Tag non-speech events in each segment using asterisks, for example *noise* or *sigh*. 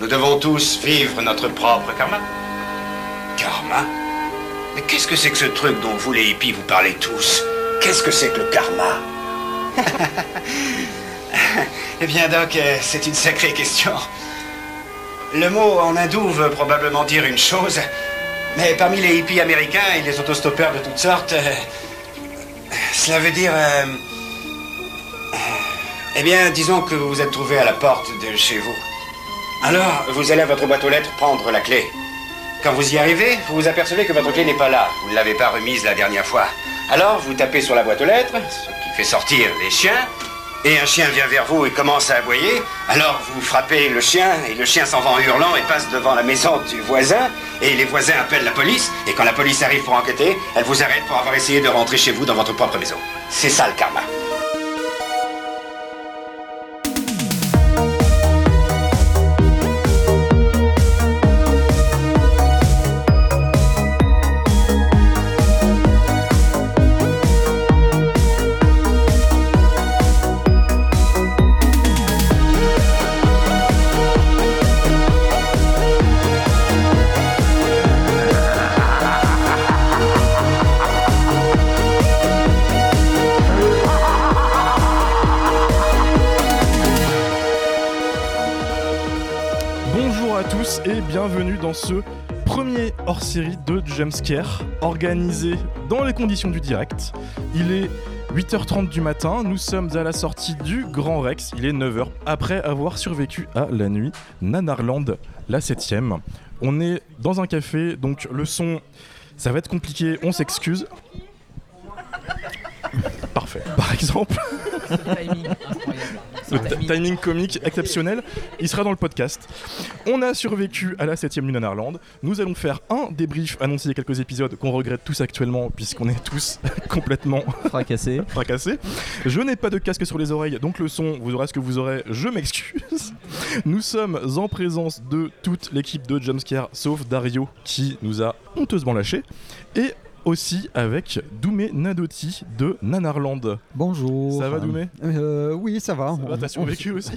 Nous devons tous vivre notre propre karma. Karma Mais qu'est-ce que c'est que ce truc dont vous les hippies vous parlez tous Qu'est-ce que c'est que le karma *laughs* Eh bien, Doc, euh, c'est une sacrée question. Le mot en hindou veut probablement dire une chose, mais parmi les hippies américains et les autostoppeurs de toutes sortes, euh, cela veut dire... euh, eh bien, disons que vous vous êtes trouvé à la porte de chez vous. Alors, vous allez à votre boîte aux lettres prendre la clé. Quand vous y arrivez, vous vous apercevez que votre clé n'est pas là. Vous ne l'avez pas remise la dernière fois. Alors, vous tapez sur la boîte aux lettres, ce qui fait sortir les chiens. Et un chien vient vers vous et commence à aboyer. Alors, vous frappez le chien, et le chien s'en va en hurlant et passe devant la maison du voisin. Et les voisins appellent la police. Et quand la police arrive pour enquêter, elle vous arrête pour avoir essayé de rentrer chez vous dans votre propre maison. C'est ça le karma. Jumpscare organisé dans les conditions du direct. Il est 8h30 du matin, nous sommes à la sortie du Grand Rex, il est 9h après avoir survécu à la nuit Nanarland, la 7ème. On est dans un café, donc le son, ça va être compliqué, on s'excuse. Parfait. Par exemple, *laughs* le ti- timing comique *laughs* exceptionnel, il sera dans le podcast. On a survécu à la 7ème lune Nanarland. Nous allons faire un débrief, annoncer quelques épisodes qu'on regrette tous actuellement, puisqu'on est tous *laughs* complètement fracassé. *laughs* fracassés. Je n'ai pas de casque sur les oreilles, donc le son, vous aurez ce que vous aurez, je m'excuse. Nous sommes en présence de toute l'équipe de Jumpscare, sauf Dario, qui nous a honteusement lâchés. Et aussi avec Doumé Nadotti de Nanarland. Bonjour. Ça va, Doumé Euh, Oui, ça va. Ça va, On- T'as survécu aussi?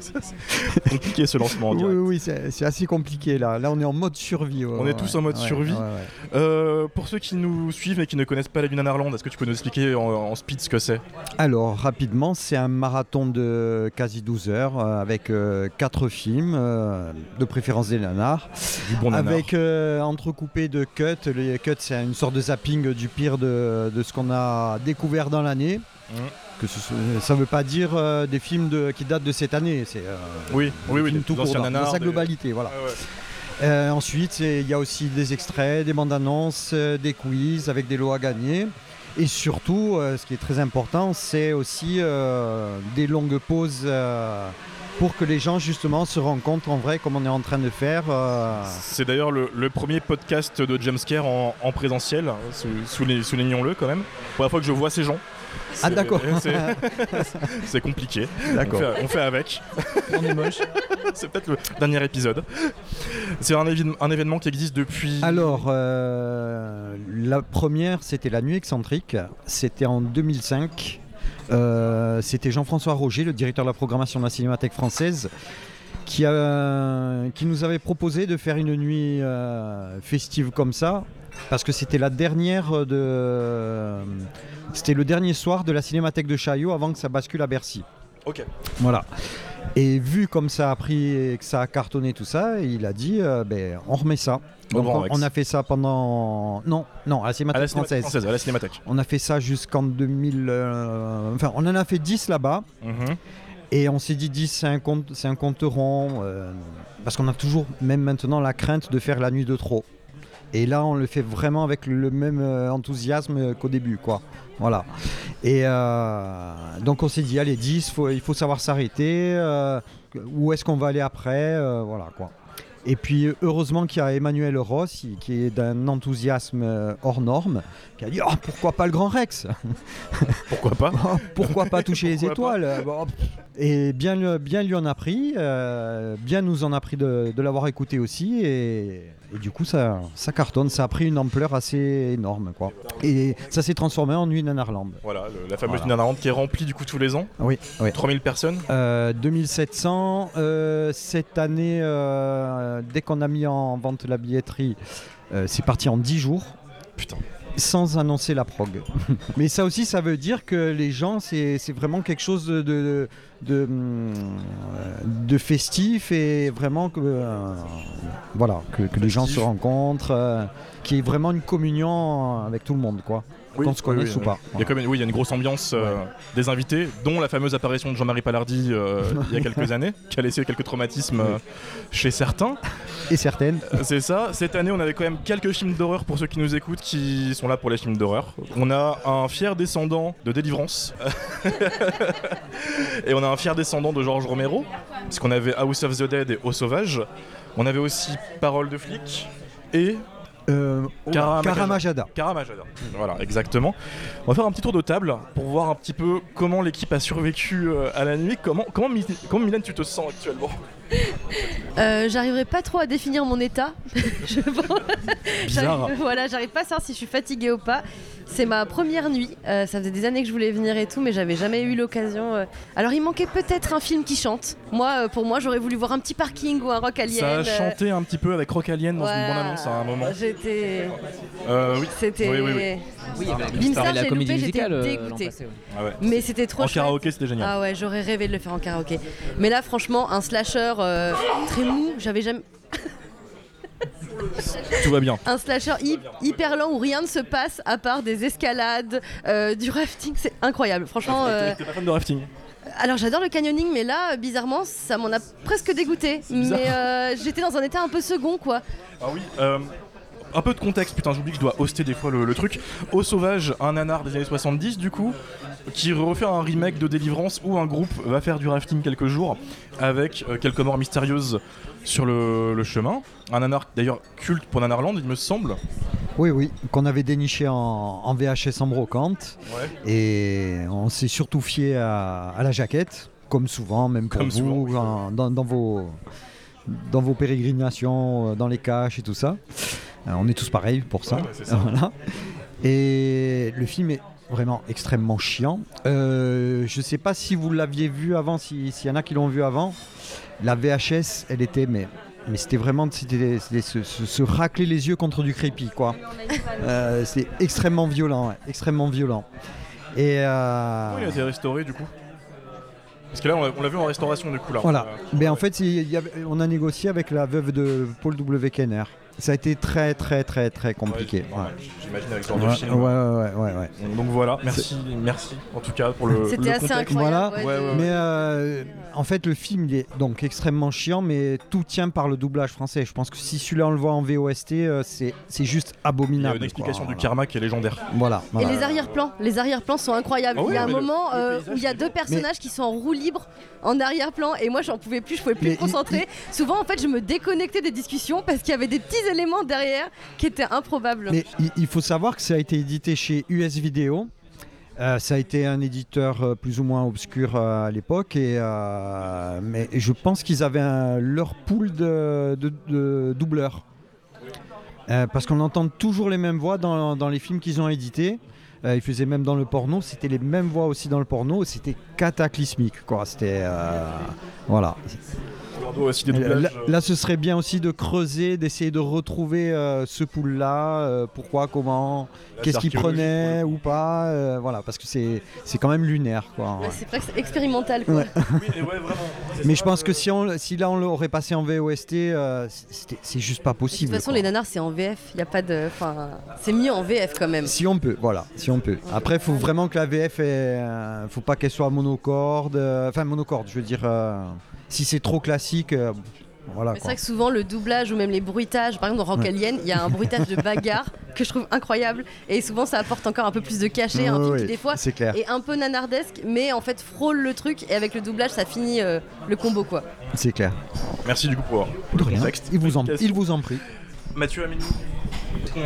C'est *laughs* Compliqué ce lancement en Oui, direct. oui, oui, c'est assez compliqué là. Là, on est en mode survie. ouais, On est tous en mode survie. Euh, pour ceux qui nous suivent mais qui ne connaissent pas la lune Nanarland, est-ce que tu peux nous expliquer en, en speed ce que c'est? Alors, rapidement, c'est un marathon de quasi 12 heures euh, avec 4 films, euh, de préférence des nanars, Du bon nanar. avec euh, entrecoupé de cuts. Les cuts, c'est une sorte de zapping du pire de, de ce qu'on a découvert dans l'année. Mhm. Que ce soit- ça ne veut pas dire euh, des films de- qui datent de cette année, c'est euh, Oui, oui, oui, tout court dans, sa des- globalité. Voilà. Ouais. Euh, ensuite, il y a aussi des extraits, des bandes annonces, euh, des quiz avec des lots à gagner. Et surtout, euh, ce qui est très important, c'est aussi euh, des longues pauses euh, pour que les gens justement se rencontrent en vrai comme on est en train de faire. euh. C'est d'ailleurs le, le premier podcast de Jamescare en, en présentiel, sou- souli- soulignons-le quand même. Première fois que je vois ces gens. Ah d'accord. *laughs* c'est- compliqué. On D'accord. fait, on fait avec. On est moche. *laughs* C'est peut-être le dernier épisode. C'est un événement qui existe depuis. Alors, euh, la première, c'était la nuit excentrique. C'était en 2005. Euh, c'était Jean-François Roger, le directeur de la programmation de la Cinémathèque française, qui, a- qui nous avait proposé de faire une nuit euh, festive comme ça, parce que c'était la dernière de. C'était le dernier soir de la Cinémathèque de Chaillot avant que ça bascule à Bercy. Ok. Voilà. Et vu comme ça a pris et que ça a cartonné tout ça, il a dit euh, ben, on remet ça. Donc on, a fait ça pendant. Non, non, à la À la Cinémathèque Cinémathèque française. française, à la Cinémathèque. On a fait ça jusqu'en 2000. euh, Enfin, on en a fait 10 là-bas. Mhm. Et on s'est dit 10, c'est un compte, c'est un compte rond. euh, parce qu'on a toujours, même maintenant, la crainte de faire la nuit de trop. Et là, on le fait vraiment avec le même euh, enthousiasme qu'au début, quoi. Voilà. Et euh, donc, on s'est dit, allez, 10, faut- il faut savoir s'arrêter. où est-ce qu'on va aller après Voilà, quoi. Et puis, heureusement qu'il y a Emmanuel Ross, qui est d'un enthousiasme euh, hors norme, qui a dit, oh, pourquoi pas le Grand Rex? *laughs* Pourquoi pas? Oh, pourquoi pas toucher les *laughs* étoiles? bon. Et bien, bien lui en a pris, euh, bien nous en a pris de, de l'avoir écouté aussi, et, Et du coup, ça, ça cartonne, ça a pris une ampleur assez énorme. Quoi. Et ça s'est transformé en Nuit Nanarland. Voilà, le- la fameuse Voilà. Nanarland qui est remplie du coup tous les ans. Oui, oui. 3000 personnes. Euh, 2700. euh, cette année, euh, dès qu'on a mis en vente la billetterie, euh, c'est parti en 10 jours. Putain. Sans annoncer la prog. *laughs* Mais ça aussi, ça veut dire que les gens, c'est c'est vraiment quelque chose de, de, de, euh, de festif et vraiment que, euh, voilà, que, que les gens se rencontrent, euh, qu'il y ait vraiment une communion avec tout le monde, quoi. Oui, qu'on oui, ou pas. Il y a quand même, oui, il y a une grosse ambiance euh, des invités, dont la fameuse apparition de Jean-Marie Palardi euh, il y a quelques *laughs* années, qui a laissé quelques traumatismes euh, chez certains. Et certaines. Euh, C'est ça. Cette année, on avait quand même quelques films d'horreur pour ceux qui nous écoutent, qui sont là pour les films d'horreur. On a un fier descendant de Délivrance. *laughs* et on a un fier descendant de Georges Romero, puisqu'on avait House of the Dead et Au Sauvage. On avait aussi Parole de flic et Euh, Karamajada. Karamajada. Karamajada. Voilà, exactement. On va faire un petit tour de table pour voir un petit peu comment l'équipe a survécu euh, à la nuit. Comment, comment, comment Mylène, tu te sens actuellement? Euh, J'arriverai pas trop à définir mon état. *laughs* je pense. Bizarre. J'arrive- Voilà, j'arrive pas à savoir si je suis fatiguée ou pas. C'est ma première nuit. Euh, ça faisait des années que je voulais venir et tout, mais j'avais jamais eu l'occasion. euh. Alors il manquait peut-être un film qui chante. Moi, euh, pour moi, j'aurais voulu voir un petit parking ou un rock alien. Ça a euh, chanté un petit peu avec Rock Alien dans une voilà. bande-annonce à un moment. J'étais. Euh, oui. C'était. Oui, oui, oui. Oui, il y avait la Bim, petite ça, soirée de la j'ai comédie loupé, j'étais musicale euh, l'an dégoûtée. passé. ouais. Ah ouais. Mais c'était trop En chouette. karaoké, c'était génial. Ah ouais, j'aurais rêvé de le faire en karaoké. Mais là, franchement, un slasher euh, très mou, j'avais jamais. *laughs* Tout va bien. Un slasher hy- hyper lent où rien ne se passe à part des escalades, euh, du rafting, c'est incroyable. Franchement, euh, T'es- pas fan de rafting alors j'adore le canyoning, mais là, bizarrement, ça m'en a presque dégoûté. Mais euh, j'étais dans un état un peu second, quoi. Ah oui. euh, un peu de contexte, putain, j'oublie que je dois hoster des fois le, le truc. Au Sauvage, un nanar des années 70, du coup, qui refait un remake de Délivrance où un groupe va faire du rafting quelques jours avec euh, quelques morts mystérieuses sur le, le chemin. Un nanar d'ailleurs culte pour Nanarland, il me semble. Oui, oui, qu'on avait déniché en, en VHS en brocante. Ouais. Et on s'est surtout fié à, à la jaquette, comme souvent, même pour Comme vous, souvent, en- dans, dans vos, dans vos pérégrinations, euh, dans les caches et tout ça. Euh, on est tous pareils pour ça. Ouais, bah, c'est ça. *laughs* Voilà. Et le film est vraiment extrêmement chiant. Euh, je sais pas si vous l'aviez vu avant, si- s'il y en a qui l'ont vu avant. La VHS, elle était, mais, mais c'était vraiment c'était, c'était se, se- se racler les yeux contre du crépi, quoi. Euh, c'est extrêmement violent, ouais, extrêmement violent. Et euh, Oui, il a été restauré du coup? Parce que là, on l'a- on l'a vu en restauration du coup là. voilà. Euh, Mais en fait, il y avait- on a négocié avec la veuve de Paul W. Kenner. Ça a été très, très, très, très compliqué. ouais, J'imagine avec ce genre Ouais, de ouais, film. ouais, ouais, ouais, ouais. Donc, donc voilà, merci, merci en tout cas pour le, C'était assez contexte. incroyable. Voilà. ouais, Ouais, de- ouais, Mais euh, en fait, le film il est donc extrêmement chiant, mais tout tient par le doublage français. Je pense que si celui-là on le voit en VOST, euh, c'est c'est juste Il y a abominable. une explication quoi. du karma qui est légendaire. Voilà. Et les arrière-plans, les arrière-plans sont incroyables. Ah oui, il y a un moment le euh, où il y a deux personnages qui sont en roue libre en arrière-plan et moi j'en pouvais plus, je pouvais plus Mais me concentrer. Souvent en fait je me déconnectais des discussions parce qu'il y avait des petits éléments derrière qui étaient improbables. Mais il, faut savoir que ça a été édité chez US Video. Euh, ça a été un éditeur euh, plus ou moins obscur euh, à l'époque, et mais je pense qu'ils avaient un- leur pool de, de- de doubleurs. Parce qu'on entend toujours les mêmes voix dans, dans les films qu'ils ont édités. Euh, ils faisaient même dans le porno, c'était les mêmes voix aussi dans le porno, c'était cataclysmique. Quoi. C'était, euh, voilà. Bordeaux aussi des Là, doublages. euh, là, ce serait bien aussi de creuser, d'essayer de retrouver euh, ce pool-là, euh, pourquoi, comment, qu'est-ce qu'il prenait ou pas, euh, voilà, parce que c'est c'est quand même lunaire, quoi. Ouais, ouais. C'est presque expérimental quoi. Ouais. Oui, vraiment. Mais ça, je pense euh, que si, on, si là on l'aurait passé en VOST, euh, c'était- c'est juste pas De possible. toute façon quoi. les nanars c'est en VF, il y a pas de enfin c'est mieux en VF quand même. Si on peut, voilà, si on peut. Après, il faut vraiment que la VF, ait, euh, faut pas qu'elle soit monocorde, euh, enfin monocorde, je veux dire, euh, si c'est trop classique, euh, voilà. C'est vrai que souvent le doublage ou même les bruitages, par exemple dans Rock Ouais. Alien, il y a un bruitage de bagarre *laughs* que je trouve incroyable et souvent ça apporte encore un peu plus de cachet, un film qui des fois c'est clair, est un peu nanardesque mais en fait frôle le truc et avec le doublage ça finit euh, le combo quoi. c'est clair. Merci du coup pour, pour le contexte. Il vous en, il vous en prie. Mathieu Aminou.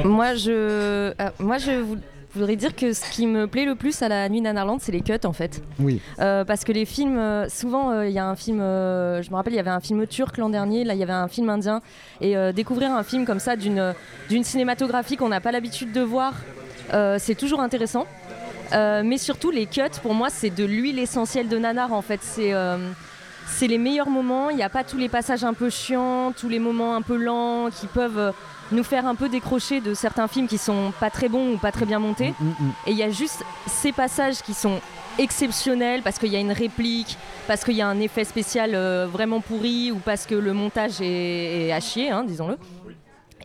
Moi, je, euh, moi, je, vou- voudrais dire que ce qui me plaît le plus à la nuit Nanarland, c'est les cuts en fait. Oui. Euh, parce que les films, euh, souvent euh, il y a un film, je me rappelle, il y avait un film turc l'an dernier, là il y avait un film indien. Et découvrir un film comme ça d'une cinématographie qu'on n'a pas l'habitude de voir, c'est toujours intéressant. Mais surtout les cuts, pour moi, c'est de l'huile essentielle de nanar en fait. C'est c'est les meilleurs moments. Il n'y a pas tous les passages un peu chiants, tous les moments un peu lents qui peuvent nous faire un peu décrocher de certains films qui sont pas très bons ou pas très bien montés. Mm, mm. Et il y a juste ces passages qui sont exceptionnels parce qu'il y a une réplique, parce qu'il y a un effet spécial euh, vraiment pourri ou parce que le montage est, est à chier, hein, disons-le.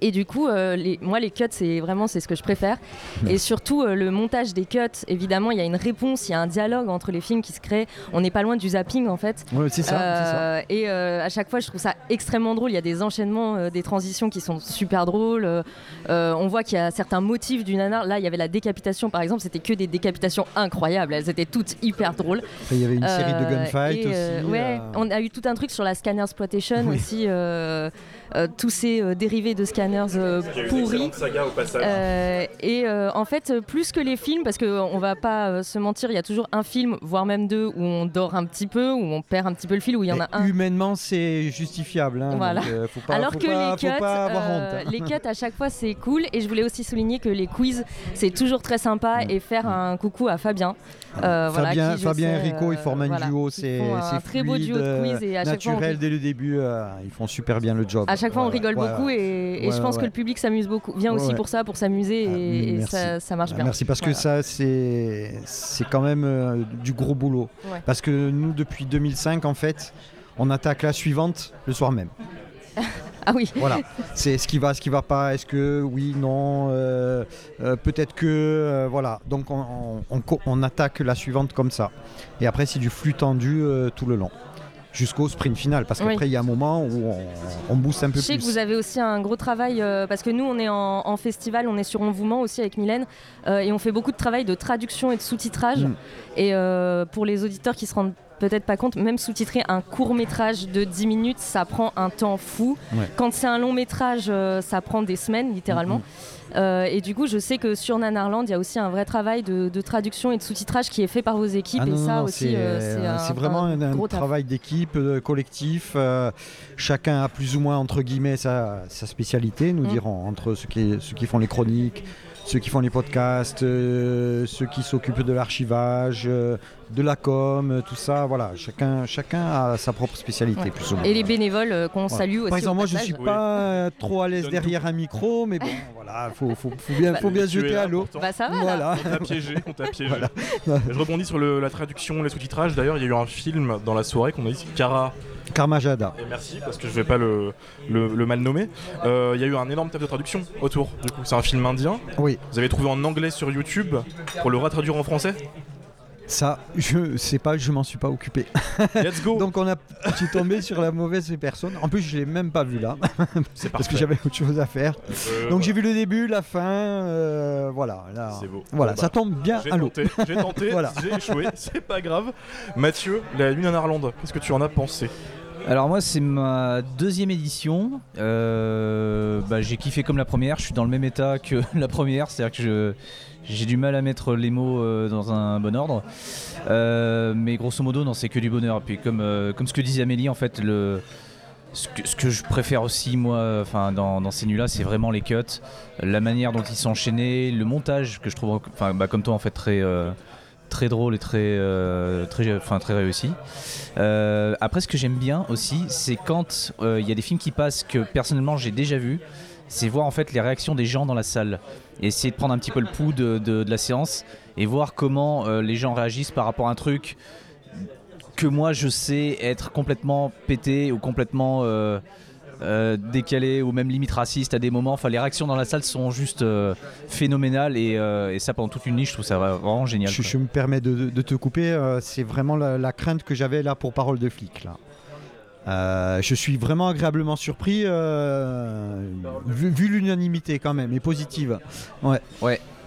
Et du coup, euh, les- moi, les cuts, c'est vraiment c'est ce que je préfère. Et surtout, euh, le montage des cuts, évidemment, il y a une réponse, il y a un dialogue entre les films qui se crée. On n'est pas loin du zapping, en fait. Ouais, c'est ça, c'est ça. Euh, Et euh, à chaque fois, je trouve ça extrêmement drôle. Il y a des enchaînements, euh, des transitions qui sont super drôles. Euh, euh, on voit qu'il y a certains motifs du nanar. Là, il y avait la décapitation, par exemple. C'était que des décapitations incroyables. Elles étaient toutes hyper drôles. Après, il y avait une série de Euh, gunfights euh, aussi. ouais, euh, on a eu tout un truc sur la scanner exploitation Oui. aussi. Euh, tous ces euh, dérivés de scanners euh, pourris. saga au passage. Euh, et euh, en fait, plus que les films, parce qu'on va pas euh, se mentir, il y a toujours un film, voire même deux, où on dort un petit peu, où on perd un petit peu le fil, où il y en a un. Humainement, c'est justifiable. hein, Voilà. donc, euh, faut pas, Alors faut que pas- les faut cuts, pas avoir euh, honte. les cuts *laughs* à chaque fois c'est cool et je voulais aussi souligner que les quiz c'est toujours très sympa et faire un coucou à Fabien. euh, voilà, Fabien, qui, Fabien sais, et Rico, ils forment un voilà, duo, c'est un très beau duo de quiz et à chaque fois on naturel dès le début. euh, ils font super bien le job. À chaque fois, on rigole beaucoup et, je pense que le public s'amuse beaucoup. Vient aussi pour ça, pour s'amuser Ah, et, ça, ça marche Ah, bien. Merci parce que ça c'est c'est quand même euh, du gros boulot. Parce que nous depuis 2005 en fait, on attaque la suivante le soir même. *laughs* Ah oui. Voilà, c'est ce qui va, ce qui va pas. Est-ce que oui, non, euh, euh, peut-être que euh, voilà. Donc on, on- on co- on attaque la suivante comme ça. Et après c'est du flux tendu tout le long jusqu'au sprint final parce qu'après il y a un moment où on, on booste un peu Je sais plus. que vous avez aussi un gros travail euh, parce que nous on est en, en festival, on est sur Envouement aussi avec Mylène euh, et on fait beaucoup de travail de traduction et de sous-titrage. Mm. Et euh, pour les auditeurs qui se rendent peut-être pas compte, même sous-titrer un court métrage de 10 minutes, ça prend un temps fou. Ouais. Quand c'est un long métrage, euh, ça prend des semaines littéralement. Mm, Euh, et du coup, je sais que sur Nanarland, il y a aussi un vrai travail de, de traduction et de sous-titrage qui est fait par vos équipes. Ah et non, ça non, aussi, c'est euh, euh, vraiment un, travail d'équipe, collectif. chacun a plus ou moins, entre guillemets, sa, sa spécialité, nous Mm. dirons, entre ceux qui, ceux qui font les chroniques, ceux qui font les podcasts, euh, ceux qui s'occupent de l'archivage, euh, de la com, euh, tout ça. Voilà, chacun, chacun a sa propre spécialité, Ouais. plus ou moins. Et les bénévoles euh, qu'on Voilà. salue aussi. Par exemple, au moi, je passage. suis pas euh, trop à l'aise derrière un micro, mais bon, *laughs* voilà, faut, faut, faut bien, faut es jeter à l'eau. Bah ça va. Voilà. On t'a piégé, on t'a *laughs* piégé. Voilà. Je rebondis sur le- la traduction, les sous-titrages. D'ailleurs, il y a eu un film dans la soirée qu'on a dit Cara. Karmajada. Et merci parce que je vais pas le, le- le mal nommer. Euh, Il y a eu un énorme taf de traduction autour. Du coup, c'est un film indien. Oui, Vous avez trouvé en anglais sur YouTube pour le retraduire en français? Ça, je sais pas, je m'en suis pas occupé. Let's go. *laughs* Donc on a, je suis tombé sur la mauvaise personne. En plus, je l'ai même pas vu là, c'est *laughs* parce que j'avais autre chose à faire. Euh, Donc j'ai vu le début, la fin, euh, voilà. Là, C'est beau. Voilà, Bon, ça bah, tombe bien J'ai à l'eau. tenté, j'ai tenté, *laughs* Voilà. j'ai échoué, c'est pas grave. Mathieu, la lune en Irlande, qu'est-ce que tu en as pensé? Alors moi c'est ma deuxième édition. Euh, bah, j'ai kiffé comme la première. Je suis dans le même état que *laughs* la première, c'est-à-dire que j'ai du mal à mettre les mots euh, dans un bon ordre. Euh, mais grosso modo, non, c'est que du bonheur. Puis comme comme ce que disait Amélie, en fait, le ce que, je préfère aussi moi, enfin dans, dans ces nuits-là, c'est vraiment les cuts, la manière dont ils sont enchaînés, le montage que je trouve, enfin bah, comme toi en fait très euh, très drôle et très euh, très enfin très réussi. Euh, après, ce que j'aime bien aussi, c'est quand euh, il y a des films qui passent que personnellement j'ai déjà vu, c'est voir en fait les réactions des gens dans la salle essayer de prendre un petit peu le pouls de, la séance et voir comment les gens réagissent par rapport à un truc que moi je sais être complètement pété ou complètement euh, décalé ou même limite raciste à des moments. Enfin, les réactions dans la salle sont juste euh, phénoménales et, euh, et ça pendant toute une nuit, je trouve ça vraiment génial. Je, me permets de, de te couper. c'est vraiment la, la crainte que j'avais là pour Parole de flic. Là. Je suis vraiment agréablement surpris, vu, vu l'unanimité quand même, et positive.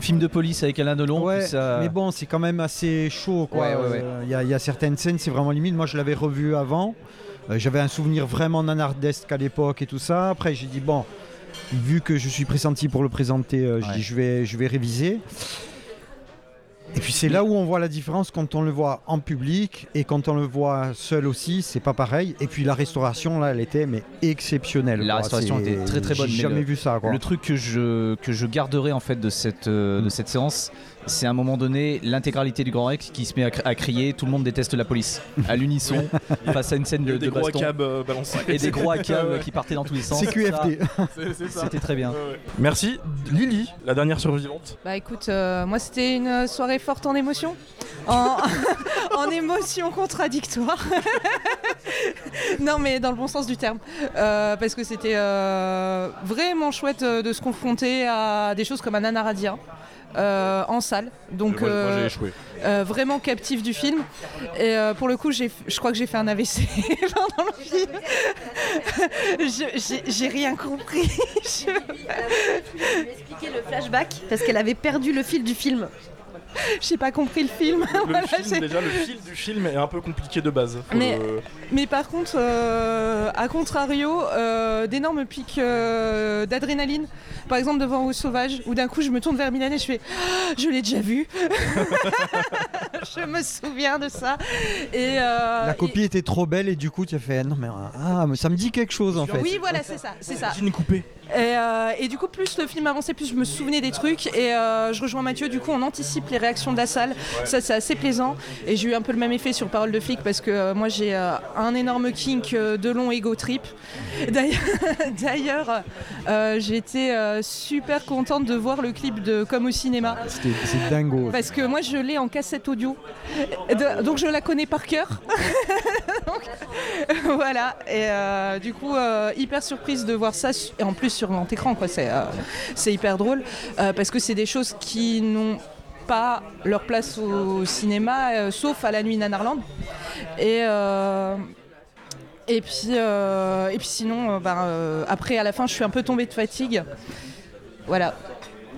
Film de police avec Alain Delon. Ouais, ça- mais bon, c'est quand même assez chaud. Ouais, ouais, ouais. Il y, y a certaines scènes, c'est vraiment limite. Moi, je l'avais revu avant. Euh, J'avais un souvenir vraiment nanardesque à l'époque et tout ça. Après, j'ai dit, bon, vu que je suis pressenti pour le présenter, euh, je Ouais. dis, je vais, je vais réviser. Et puis c'est là où on voit la différence quand on le voit en public et quand on le voit seul aussi, c'est pas pareil. Et puis la restauration là, elle était mais exceptionnelle. La quoi. restauration était très très bonne. J'ai mais jamais le- vu ça. Quoi. Le truc que je, que je garderai en fait de cette, euh, de cette séance, c'est à un moment donné l'intégralité du Grand Rex qui se met à, cri- à crier tout le monde déteste la police à l'unisson *laughs* face à une scène de, des de gros baston câbles euh, balancés. et des gros câbles *laughs* Ouais, ouais. qui partaient dans tous les sens. CQFD. C'est- c'est ça. C'était très bien. Ouais, ouais. Merci. Lily, la dernière survivante. Bah écoute, euh, moi c'était une soirée forte en émotion. En, *laughs* en émotion contradictoire. non mais dans le bon sens du terme. Euh, parce que c'était euh, vraiment chouette euh, de se confronter à des choses comme un Anaradia. Euh, en salle, donc moi, moi, j'ai euh, échoué. euh, vraiment captif du film. Et euh, pour le coup, j'ai, je crois que j'ai fait un AVC *laughs* pendant le film. Je- j'ai, rien compris. *laughs* Je- expliquer le flashback parce qu'elle avait perdu le fil du film. J'ai pas compris le film. Le *laughs* Voilà, film, déjà, le fil du film est un peu compliqué de base. Mais- le- Mais par contre, euh, à contrario, euh, d'énormes pics euh, d'adrénaline. Par exemple, devant Rose Sauvage, où d'un coup je me tourne vers Milan et je fais Ah, Je l'ai déjà vu *laughs* Je me souviens de ça. Et, euh, La copie était trop belle et du coup tu as fait non mais ah mais ça me dit quelque chose en fait. Oui, voilà, c'est ça. C'est ça. Jean coupé. Et, euh, et du coup, plus le film avançait, plus je me souvenais des trucs. Et euh, je rejoins Mathieu, du coup, on anticipe les réactions de la salle. Ça, c'est assez plaisant. Et j'ai eu un peu le même effet sur Parole de flic parce que euh, moi, j'ai euh, un énorme kink euh, de long ego trip. *laughs* D'ailleurs, euh, j'étais euh, super contente de voir le clip de Comme au cinéma. C'était c'est dingo. Parce que moi, je l'ai en cassette audio. De- donc, je la connais par cœur. *laughs* Donc, *laughs* voilà. Et euh, du coup, hyper surprise de voir ça. Et en plus, sur grand écran, quoi. C'est hyper drôle. parce que c'est des choses qui n'ont pas leur place au cinéma, sauf à la nuit Nanarland. Et. Et puis, euh, et puis sinon, euh, ben, euh, après, à la fin, je suis un peu tombée de fatigue. Voilà.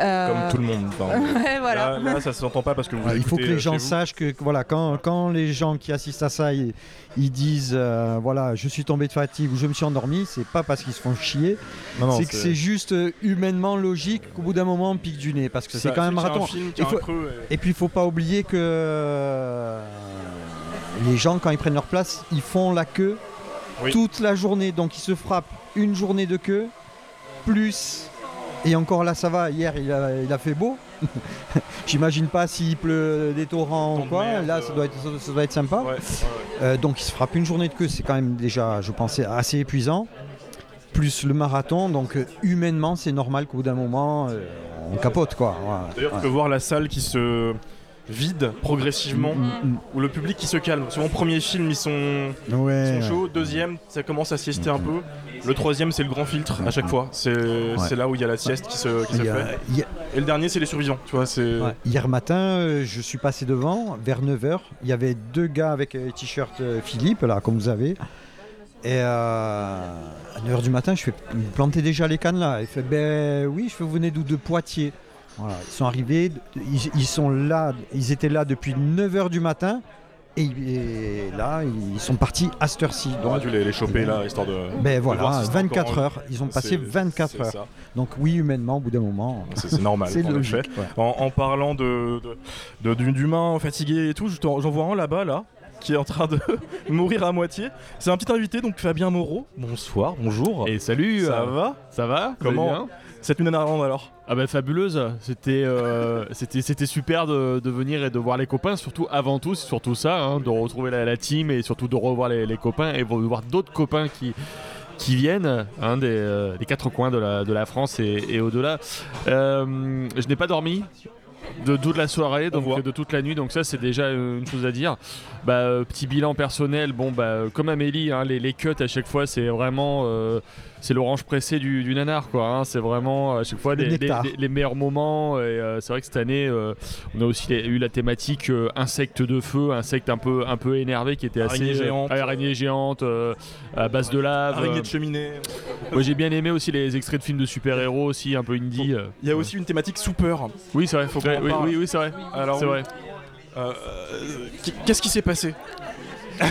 Euh, Comme tout le monde. enfin, *laughs* Ouais, voilà. Là, là, ça s'entend pas parce que vous Ouais, il faut que les gens sachent que voilà quand, quand les gens qui assistent à ça ils, ils disent euh, voilà je suis tombé de fatigue ou je me suis endormi c'est pas parce qu'ils se font chier Non, non, c'est que c'est juste humainement logique qu'au bout d'un moment on pique du nez parce que c'est quand même film faut- creux et- et puis il faut pas oublier que les gens quand ils prennent leur place ils font la queue Oui. toute la journée donc ils se frappent une journée de queue plus et encore là ça va hier il a, il a fait beau *laughs* j'imagine pas s'il pleut des torrents ou quoi merde, là euh, ça doit être, ça, ça doit être sympa Ouais, ouais, ouais. Euh, donc il se frappe une journée de queue c'est quand même déjà je pensais assez épuisant plus le marathon donc euh, humainement c'est normal qu'au bout d'un moment euh, on capote quoi. D'ailleurs, tu Ouais. peux voir la salle qui se vide progressivement, Mm, ou le public qui se calme. Souvent, premier film, ils sont, ils chauds. Deuxième, ça commence à siester un peu. Le troisième, c'est le grand filtre à chaque fois. C'est là où il y a la sieste qui se, qui se Il y a- fait. a- Et le dernier, c'est les survivants. Tu vois, c'est. Ouais. Hier matin, euh, je suis passé devant, vers 9h. Il y avait deux gars avec euh, t-shirt euh, Philippe, là, comme vous avez. Et à 9h du matin, je fais vous plantez déjà les cannes là. Il fait ben oui, je fais vous venez d'où? De Poitiers. Voilà, ils sont arrivés, ils, ils sont là, ils étaient là depuis 9h du matin. Et, et là, ils sont partis à cette heure-ci. On aurait Donc, dû les, les choper là, histoire de. ben de voir voilà, si c'était 24 encore en- heures. Ils ont passé C'est- 24 c'est heures. ça. Donc oui, humainement, au bout d'un moment, C'est normal. *laughs* c'est en logique. effet. ouais. En, en parlant de, de- de- d'humains fatigués et tout, j'en vois un là-bas, là, qui est en train de *laughs* mourir à moitié. C'est un petit invité, donc Fabien Moreau. Bonsoir, bonjour. Et salut ça euh, va? Ça va? Comment? Bien Cette lune à alors? Ah bah fabuleuse, c'était euh, c'était super de, de venir et de voir les copains, surtout avant tout, c'est surtout ça, hein, de retrouver la, la team et surtout de revoir les, les copains et de voir d'autres copains qui qui viennent hein, des, euh, des quatre coins de la, de la France et, et au-delà. Euh, je n'ai pas dormi de toute la soirée, donc de toute la nuit, donc ça c'est déjà euh, une chose à dire. Bah, euh, petit bilan personnel, bon bah euh, comme Amélie, hein, les, les cuts à chaque fois c'est vraiment euh, c'est l'orange pressé du, du nanar quoi. hein. c'est vraiment à chaque fois Le les, les- meilleurs moments. Et euh, c'est vrai que cette année on a aussi eu la thématique insectes de feu, insectes un peu un peu énervés qui étaient assez Araignées géantes. euh, araignées géantes euh, à base de lave. Araignée de cheminée. Moi j'ai bien aimé aussi les extraits de films de super-héros aussi un peu indie. Il y a aussi une thématique soupeur. Oui c'est vrai, Faut Ouais, oui, parle. oui, oui, c'est vrai. Alors, C'est vrai. euh, qu'est- qu'est-ce qui s'est passé *laughs*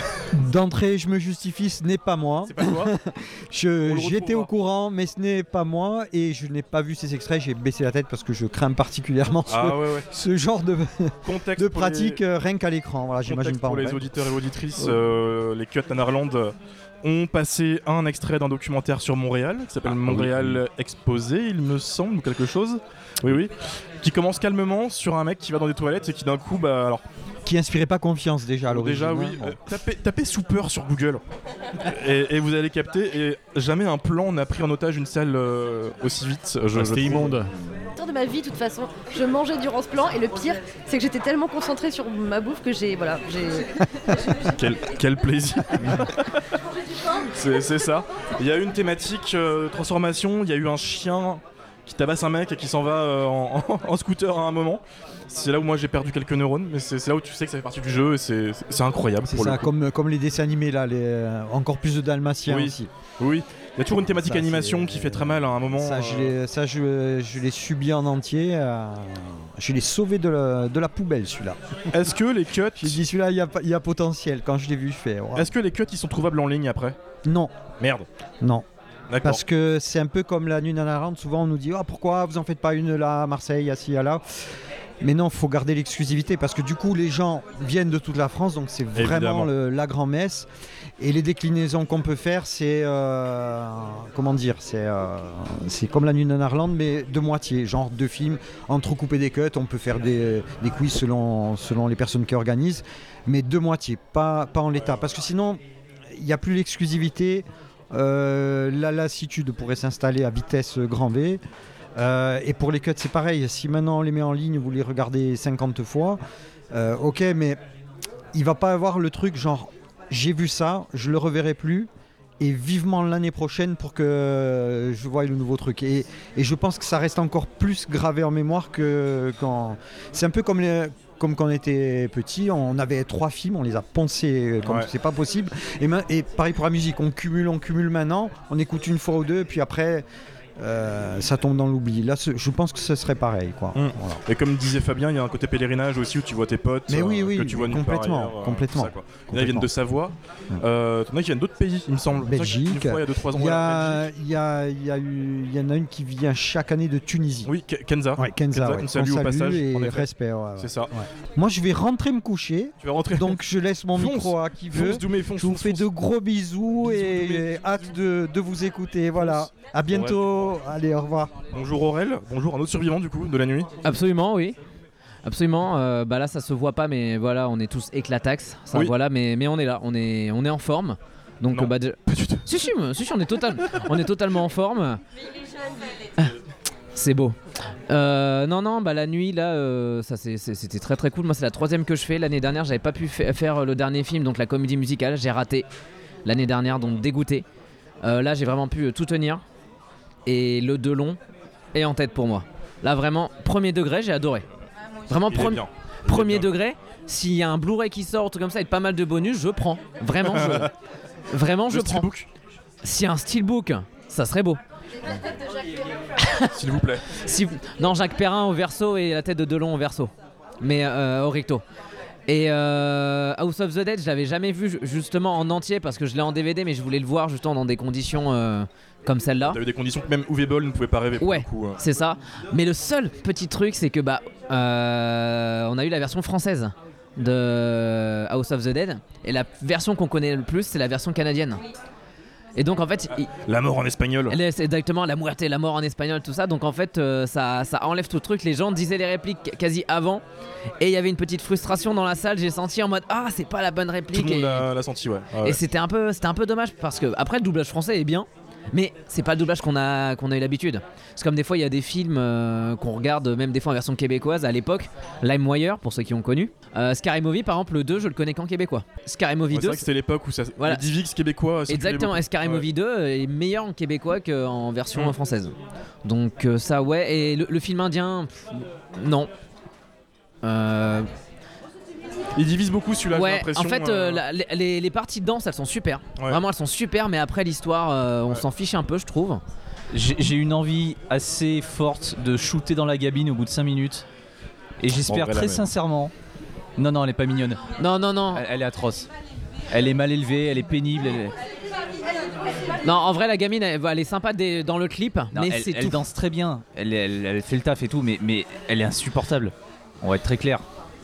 D'entrée, je me justifie, ce n'est pas moi. C'est pas toi *laughs* J'étais au retrouvera. courant, mais ce n'est pas moi et je n'ai pas vu ces extraits. J'ai baissé la tête parce que je crains particulièrement ce, Ah ouais, ouais. ce genre de, Contexte de les- pratique euh, rien qu'à l'écran. Voilà, j'imagine Contexte pas. en pour les vrai. auditeurs et auditrices, euh, les Cut Nanarland ont passé un extrait d'un documentaire sur Montréal qui s'appelle Ah, Montréal Exposé, il me semble, ou quelque chose. Oui, oui. Qui commence calmement sur un mec qui va dans des toilettes et qui d'un coup, bah alors. Qui inspirait pas confiance déjà à l'origine. Déjà, oui. hein. euh, tapez, tapez Super sur Google et, et vous allez capter. Et jamais un plan n'a pris en otage une salle euh, aussi vite. Je- je C'était trouve. immonde. Tour de ma vie, de toute façon, je mangeais durant ce plan et le pire, c'est que j'étais tellement concentrée sur ma bouffe que j'ai. Voilà, j'ai. *laughs* Quel, quel plaisir. c'est c'est ça. Il y a eu une thématique euh, transformation, il y a eu un chien qui tabasse un mec et qui s'en va euh, en, en- en scooter à un moment. C'est là où moi j'ai perdu quelques neurones, mais c'est là où tu sais que ça fait partie du jeu et c'est c'est incroyable. C'est le ça, comme, comme les dessins animés là, les, euh, encore plus de Dalmatiens Oui. aussi. Oui, il y a toujours une thématique Ça, animation qui fait très mal à un moment. Ça, je euh, l'ai, je, l'ai subi en entier. euh, je l'ai sauvé de la, de la poubelle celui-là. Est-ce que les cuts, J'ai dit celui-là, il y a, y potentiel. Quand je l'ai vu, je fais. ouais. est-ce que les cuts ils sont trouvables en ligne après? Non, Merde. non. Parce que c'est un peu comme la nuit nanarante. Souvent, on nous dit Ah, pourquoi vous en faites pas une là à Marseille, à ci, à là? Mais non, faut garder l'exclusivité parce que du coup, les gens viennent de toute la France, donc c'est vraiment le- la grand-messe. Et les déclinaisons qu'on peut faire, c'est euh, comment dire, c'est euh, c'est comme la nuit nanarlande, mais de moitié, genre deux films entrecoupés des cuts. On peut faire des, des quiz selon selon les personnes qui organisent, mais de moitié, pas pas en l'état, parce que sinon, il n'y a plus l'exclusivité. Euh, la lassitude pourrait s'installer à vitesse grand V. Euh, et pour les cuts, c'est pareil. Si maintenant on les met en ligne, vous les regardez 50 fois, euh, ok, mais il va pas avoir le truc genre j'ai vu ça, je le reverrai plus. Et vivement l'année prochaine pour que je voie le nouveau truc. Et, et je pense que ça reste encore plus gravé en mémoire que quand. C'est un peu comme, les- comme quand on était petit, on avait trois films, on les a poncés comme Ouais. c'est pas possible. Et pareil pour la musique, on cumule, on cumule maintenant, on écoute une fois ou deux, puis après, euh, ça tombe dans l'oubli. Là, je pense que ce serait pareil. Quoi. Mm. Voilà. Et comme disait Fabien, il y a un côté pèlerinage aussi où tu vois tes potes. Mais oui, euh, oui, que tu vois complètement, ailleurs, euh, complètement. Il y en a qui viennent de Savoie. Mm. Euh, T'en as qui viennent d'autres pays, il me semble. Belgique. Fois, il y a 2-3 ans. Il y, a, il, y a, il y a eu, il y en a une qui vient chaque année de Tunisie. Oui, Ke- Kenza. Ouais, Kenza, ouais, qu'on salue au qu'on passage. et en respect. ouais. C'est ça. Moi, je vais rentrer me coucher, Tu vas rentrer. donc je laisse mon Fonce. micro à qui veut. Je vous fais de gros bisous, et hâte de, de vous écouter. Voilà. À bientôt. Allez, au revoir. Bonjour Aurel, bonjour un autre survivant du coup de la nuit. Absolument, oui. Absolument. euh, bah là, ça se voit pas, mais voilà, on est tous éclatax. Ça, Oui. voilà, mais, mais on est là, on est, on est en forme. Donc, Non. bah, déjà- Pas du tout. si, si, mais- si, si, on est total, on est totalement en forme. C'est beau. Euh, non, non, bah la nuit là, euh, ça c'était très très cool. Moi, c'est la troisième que je fais. L'année dernière, j'avais pas pu fa- faire le dernier film, donc la comédie musicale. J'ai raté l'année dernière, donc dégoûté. Euh, là, j'ai vraiment pu tout tenir. Et le de long est en tête pour moi. Là, vraiment, premier degré, j'ai adoré. Vraiment, premier degré. S'il y a un Blu-ray qui sort, truc comme ça, avec pas mal de bonus, je prends. Vraiment, je, *laughs* vraiment, je prends. steelbook, S'il y a un steelbook, ça serait beau. *laughs* s'il vous plaît. Si, non, Jacques Perrin au verso et la tête de Delon au verso. Mais euh, au recto. Et euh, House of the Dead, je l'avais jamais vu ju- justement en entier parce que je l'ai en DVD, mais je voulais le voir justement dans des conditions euh, comme celle-là. Eu des conditions que même Uwe Boll ne pouvait pas rêver pour Ouais. euh. C'est ça. Mais le seul petit truc, c'est que bah, euh, on a eu la version française de House of the Dead, et la version qu'on connaît le plus, c'est la version canadienne. Et donc en fait, il- La mort en espagnol. c'est exactement la muerte, la mort en espagnol, tout ça. Donc en fait, euh, ça, ça enlève tout le truc. Les gens disaient les répliques quasi avant, et il y avait une petite frustration dans la salle. J'ai senti en mode ah c'est pas la bonne Tout le réplique. monde et- l'a l'a senti, ouais. Ah ouais. et c'était un peu, c'était un peu dommage parce que après le doublage français est bien, mais c'est pas le doublage qu'on a, qu'on a eu l'habitude. C'est comme des fois il y a des films euh, qu'on regarde même des fois en version québécoise à l'époque, LimeWire pour ceux qui ont connu. Euh, Scary Movie par exemple le 2 je le connais qu'en québécois. Scary Movie Ouais, c'est 2 vrai que c'était l'époque où ça, Voilà. les Divix québécois. Exactement, et Scary Ouais. Movie 2 est meilleur en québécois qu'en version Mm. française. Donc euh, ça ouais, et le, le film indien, pff, non. Euh, Il divise beaucoup celui-là, j'ai Ouais, l'impression. en fait, euh, euh, la- les, parties de danse, elles sont super. Ouais. Vraiment, elles sont super, mais après l'histoire, euh, on Ouais. s'en fiche un peu, je trouve. J'ai une envie assez forte de shooter dans la cabine au bout de 5 minutes. Et j'espère très sincèrement. Non, non, elle est pas mignonne. Non, non, non. Elle, elle est atroce. Elle est mal élevée, elle est pénible. elle est- Non, en vrai, la gamine, elle, elle est sympa des- dans le clip, Non, mais elle, c'est elle danse très bien, elle, elle- elle fait le taf et tout, mais, mais elle est insupportable. On va être très clair.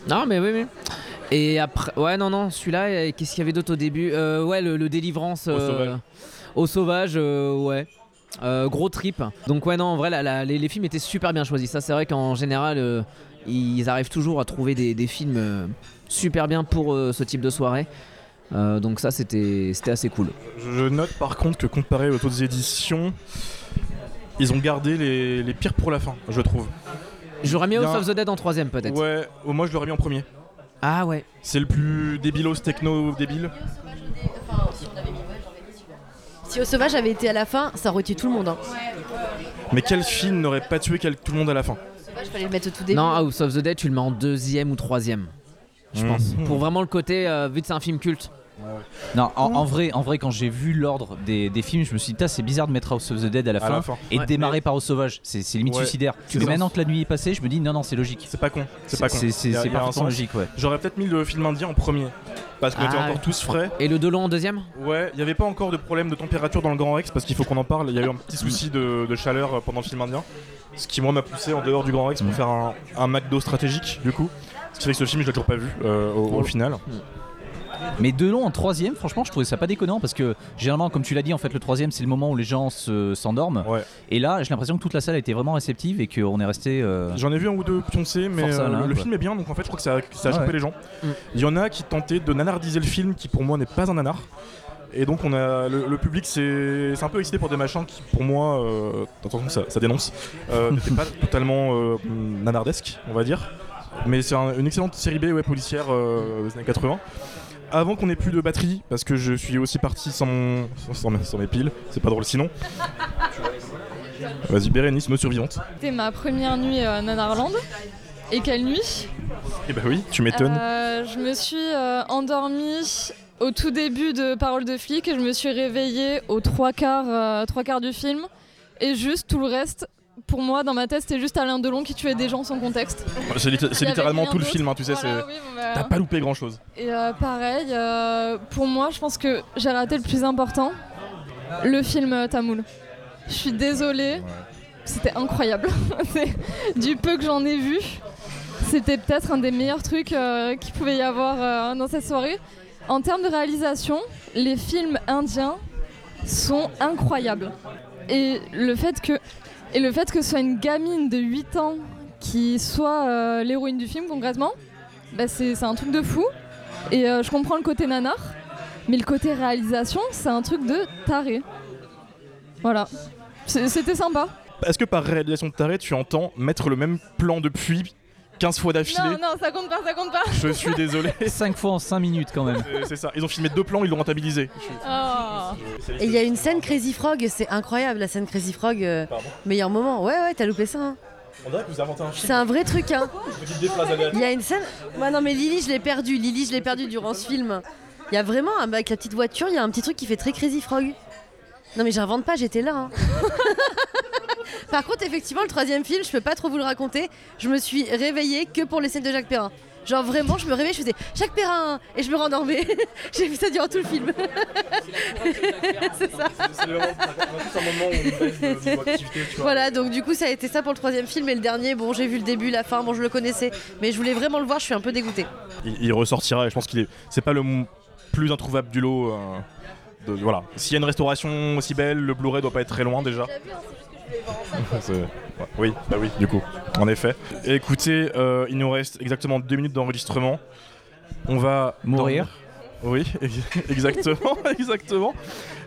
Non, mais oui, oui. Et après, ouais, non, non, celui-là, qu'est-ce qu'il y avait d'autre au début? Euh, Ouais, le, le délivrance. Au euh, sauvage. Au sauvage, euh, ouais. Euh, gros trip. Donc, ouais, non, en vrai, la- la- les, les films étaient super bien choisis. Ça, c'est vrai qu'en général, euh, ils arrivent toujours à trouver des, des films euh, super bien pour euh, ce type de soirée. Euh, donc, ça, c'était c'était assez cool. Je note par contre que comparé aux autres éditions, ils ont gardé les, les pires pour la fin, je trouve. J'aurais mis House of the Dead en troisième, peut-être. Ouais, moi je l'aurais mis en premier. Ah ouais. C'est le plus débilos techno débile. Si au sauvage avait été à la fin, ça aurait tué tout le monde. Hein. Mais quel film n'aurait pas tué quel- tout le monde à la fin Sauvage, fallait le mettre au tout début. Non, House of the Dead, tu le mets en deuxième ou troisième. Je Mhm. pense. Pour vraiment le côté, euh, vu que c'est un film culte. Non, en, en vrai, en vrai, quand j'ai vu l'ordre des, des films, je me suis dit, c'est bizarre de mettre House of the Dead à la, À fin, la fin. et de Ouais. démarrer par Au Sauvage. C'est c'est limite Ouais. suicidaire. Mais maintenant que la nuit est passée, je me dis, non, non, c'est logique. C'est pas con. C'est pas con. c'est- parfaitement logique, ouais. J'aurais peut-être mis le film indien en premier. Parce qu'on était Ah, encore ouais. tous frais. Et le Delon en deuxième? Ouais, il n'y avait pas encore de problème de température dans le Grand Rex parce qu'il faut qu'on en parle. Il y a eu un petit souci de, de chaleur pendant le film indien. Ce qui, moi, m'a poussé en dehors du Grand Rex pour faire un, un McDo stratégique, du coup. Ce qui fait que ce film, je l'ai toujours pas vu euh, au, au final. Mais Delon en troisième, franchement, je trouvais ça pas déconnant parce que généralement, comme tu l'as dit, en fait, le troisième, c'est le moment où les gens se- s'endorment. Et là, j'ai l'impression que toute la salle a été vraiment réceptive et qu'on est resté. euh, J'en ai vu un ou deux pioncer, mais euh, le film est bien, donc en fait, je crois que ça, ça a Ouais, chopé ouais. les gens. Mm. Il y en a qui tentaient de nanardiser le film, qui pour moi n'est pas un nanar. Et donc, on a le, le public c'est c'est un peu excité pour des machins qui, pour moi, euh, attention, ça, ça dénonce, euh, *laughs* n'étaient pas totalement euh, nanardesques, on va dire. Mais c'est un- une excellente série B ouais, policière euh, des années 80. Avant qu'on ait plus de batterie, parce que je suis aussi parti sans, mon, sans, sans mes- piles, c'est pas drôle sinon. *laughs* Vas-y, Bérénice, nos survivante. C'était ma première nuit à Nanarland. Et quelle nuit? Eh bah oui, tu m'étonnes. Euh, Je me suis euh, endormie au tout début de Parole de flic et je me suis réveillée aux trois quarts, euh, trois quarts du film. Et juste tout le reste, pour moi, dans ma tête, c'était juste Alain Delon qui tuait des gens sans contexte. C'est litté- c'est littéralement tout le film, hein, tu sais. Voilà, c'est- oui, bon, bah. T'as pas loupé grand chose. Et euh, pareil, euh, pour moi, je pense que j'ai raté le plus important, le film euh, Tamoul. Je suis désolée, c'était incroyable. *laughs* Du peu que j'en ai vu, c'était peut-être un des meilleurs trucs euh, qu'il pouvait y avoir dans cette soirée. En termes de réalisation, les films indiens sont incroyables. Et le fait que, et le fait que ce soit une gamine de 8 ans qui soit euh, l'héroïne du film concrètement, bah, c'est un truc de fou. Et euh, je comprends le côté nanar, mais le côté réalisation, c'est un truc de taré. Voilà. C'était sympa. Est-ce que par réalisation de taré, tu entends mettre le même plan depuis 15 fois d'affilée Non, non, ça compte pas, ça compte pas. Je suis désolé. *laughs* 5 fois en 5 minutes quand même. C'est- ça. Ils ont filmé deux plans, ils l'ont rentabilisé. Oh. Et il y a une scène Crazy Frog, c'est incroyable la scène Crazy Frog. euh, meilleur moment. Ouais, ouais, t'as loupé ça. hein. On dirait que vous inventez un film. C'est un vrai truc, hein. Il y a une scène. Ouais, non, mais Lily, je l'ai perdu. Lily, je l'ai perdu durant ce film. Il y a vraiment, un- avec la petite voiture, il y a un petit truc qui fait très Crazy Frog. Non, mais j'invente pas, j'étais là. hein. *laughs* Par contre, effectivement, le troisième film, je peux pas trop vous le raconter. Je me suis réveillée que pour les scènes de Jacques Perrin. Genre vraiment, je me réveillais, je faisais Jacques Perrin et je me rendormais. *laughs* J'ai vu ça durant tout le film. *laughs* c'est ça. C'est le moment, on a tous un moment où on baisse de niveau activité, tu vois. Voilà, donc du coup, ça a été ça pour le troisième film. Et le dernier, bon, j'ai vu le début, la fin, bon, je le connaissais. Mais je voulais vraiment le voir, je suis un peu dégoûtée. Il, il ressortira et je pense qu'il est. C'est pas le plus introuvable du lot. euh, de- voilà. S'il y a une restauration aussi belle, le Blu-ray doit pas être très loin déjà. *laughs* Oui, bah oui, du coup, en effet. Écoutez, euh, il nous reste exactement deux minutes d'enregistrement. On va Mourir. Oui, *laughs* exactement, *laughs* exactement.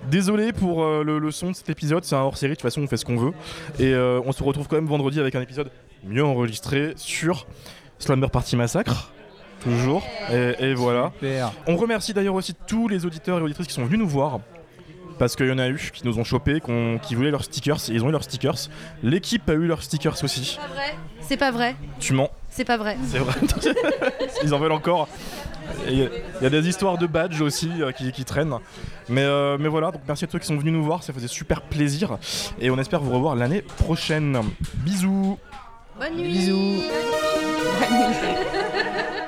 Désolé pour euh, le, le son de cet épisode, c'est un hors-série, de toute façon on fait ce qu'on veut. Et euh, on se retrouve quand même vendredi avec un épisode mieux enregistré sur Slumber Party Massacre. Toujours. Et, et voilà. Super. On remercie d'ailleurs aussi tous les auditeurs et auditrices qui sont venus nous voir. Parce qu'il y en a eu qui nous ont chopé, qu'on- qui voulaient leurs stickers, et ils ont eu leurs stickers. L'équipe a eu leurs stickers aussi. Pas vrai C'est pas vrai. Tu mens, C'est pas vrai. c'est vrai. *laughs* ils en veulent encore. Il y, a- il y a des histoires de badges aussi euh, qui, qui traînent. Mais, euh, mais voilà, donc merci à tous qui sont venus nous voir, ça faisait super plaisir. Et on espère vous revoir l'année prochaine. Bisous Bonne nuit. Bisous. Bonne nuit. *laughs*